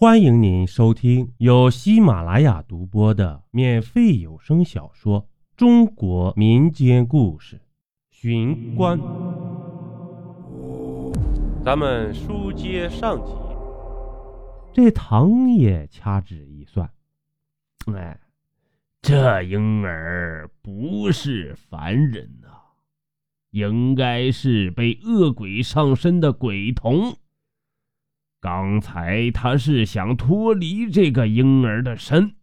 欢迎您收听由喜马拉雅独播的免费有声小说《中国民间故事·寻关》。咱们书接上集，这唐也掐指一算，哎，这婴儿不是凡人呐，应该是被恶鬼上身的鬼童。刚才他是想脱离这个婴儿的身，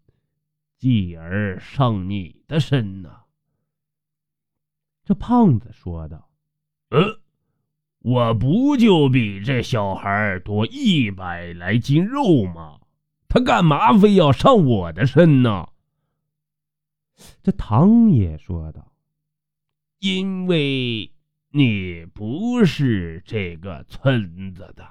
继而上你的身呢。这胖子说道：“呃，我不就比这小孩多一百来斤肉吗？他干嘛非要上我的身呢？”这唐也说道：“因为你不是这个村子的。”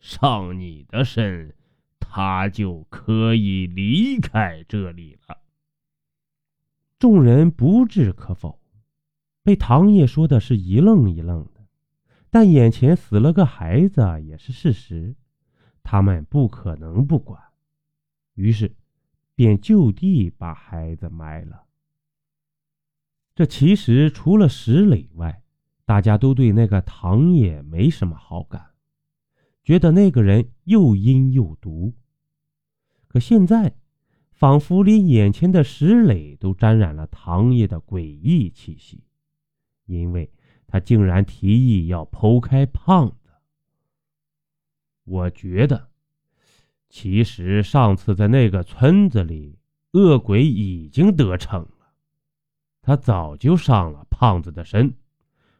上你的身，他就可以离开这里了。众人不置可否，被唐爷说的是一愣一愣的。但眼前死了个孩子也是事实，他们不可能不管，于是便就地把孩子埋了。这其实除了石磊外，大家都对那个唐爷没什么好感。觉得那个人又阴又毒，可现在，仿佛连眼前的石磊都沾染了唐爷的诡异气息，因为他竟然提议要剖开胖子。我觉得，其实上次在那个村子里，恶鬼已经得逞了，他早就上了胖子的身，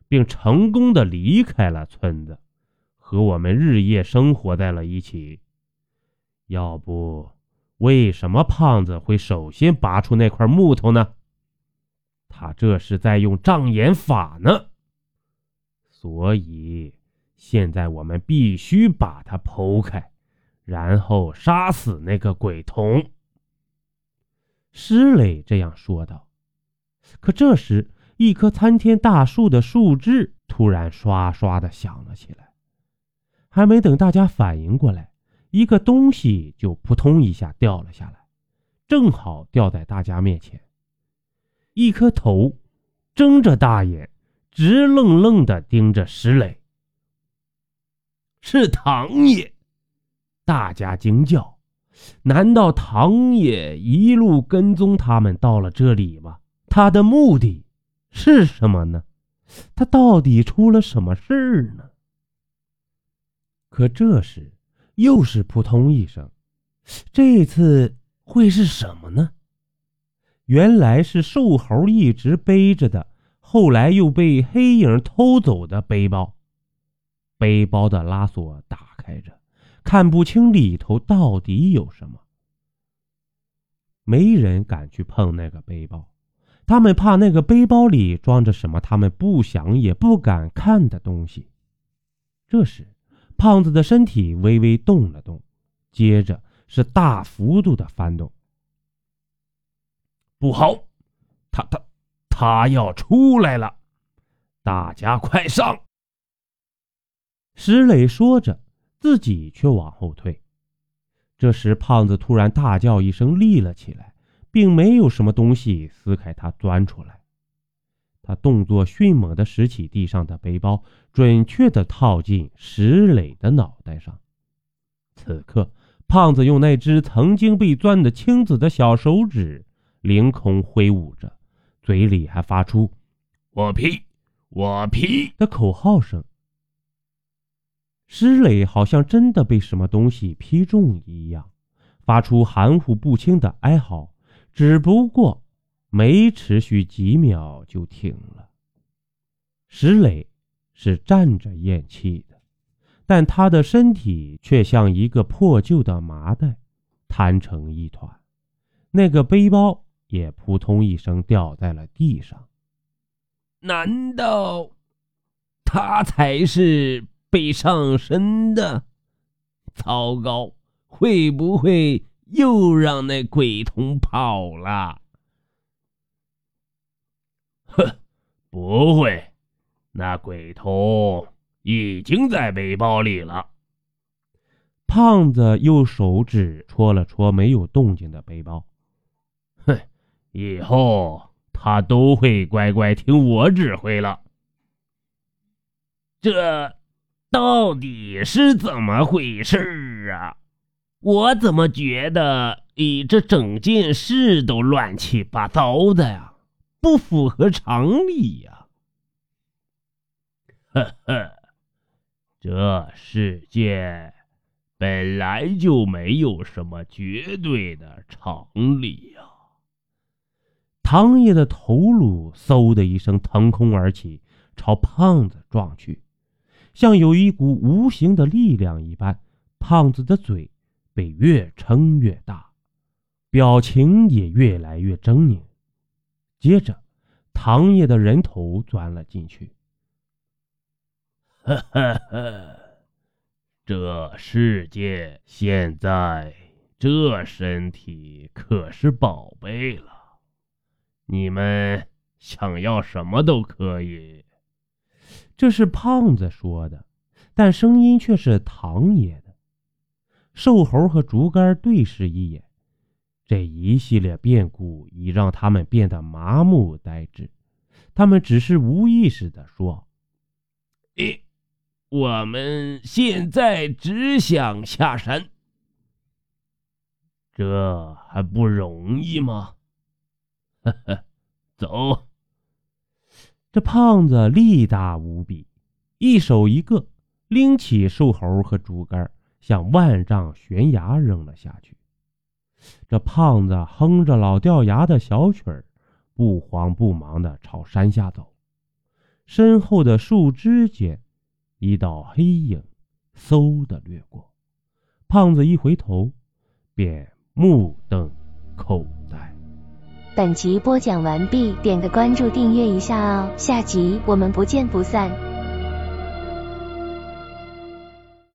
并成功的离开了村子。和我们日夜生活在了一起。要不，为什么胖子会首先拔出那块木头呢？他这是在用障眼法呢。所以，现在我们必须把它剖开，然后杀死那个鬼童。施磊这样说道。可这时，一棵参天大树的树枝突然刷刷的响了起来。还没等大家反应过来，一个东西就扑通一下掉了下来，正好掉在大家面前。一颗头睁着大眼，直愣愣的盯着石磊。是唐爷！大家惊叫：“难道唐爷一路跟踪他们到了这里吗？他的目的是什么呢？他到底出了什么事儿呢？”可这时，又是扑通一声，这次会是什么呢？原来是瘦猴一直背着的，后来又被黑影偷走的背包。背包的拉锁打开着，看不清里头到底有什么。没人敢去碰那个背包，他们怕那个背包里装着什么他们不想也不敢看的东西。这时。胖子的身体微微动了动，接着是大幅度的翻动。不好，他他他要出来了！大家快上！石磊说着，自己却往后退。这时，胖子突然大叫一声，立了起来，并没有什么东西撕开他钻出来。他动作迅猛地拾起地上的背包，准确地套进石磊的脑袋上。此刻，胖子用那只曾经被钻得青紫的小手指凌空挥舞着，嘴里还发出“我劈，我劈”的口号声。石磊好像真的被什么东西劈中一样，发出含糊不清的哀嚎。只不过。没持续几秒就停了。石磊是站着咽气的，但他的身体却像一个破旧的麻袋，摊成一团。那个背包也扑通一声掉在了地上。难道他才是被上身的？糟糕，会不会又让那鬼童跑了？哼，不会，那鬼头已经在背包里了。胖子用手指戳了戳没有动静的背包，哼，以后他都会乖乖听我指挥了。这到底是怎么回事啊？我怎么觉得，咦，这整件事都乱七八糟的呀，不符合常理呀！呵呵，这世界。本来就没有什么绝对的常理呀！唐爷的头颅嗖的一声腾空而起，朝胖子撞去，像有一股无形的力量一般，胖子的嘴被越撑越大，表情也越来越狰狞。接着，唐爷的人头钻了进去。哈哈哈。这世界现在这身体可是宝贝了，你们想要什么都可以。这是胖子说的，但声音却是唐爷的。瘦猴和竹竿对视一眼，这一系列变故已让他们变得麻木呆滞，他们只是无意识地说：“诶。”我们现在只想下山，这还不容易吗？呵呵，走。这胖子力大无比，一手一个拎起瘦猴和竹竿，向万丈悬崖扔了下去。这胖子哼着老掉牙的小曲儿，不慌不忙的朝山下走，身后的树枝间。一道黑影，嗖的掠过，胖子一回头，便目瞪口呆。本集播讲完毕，点个关注，订阅一下哦，下集我们不见不散。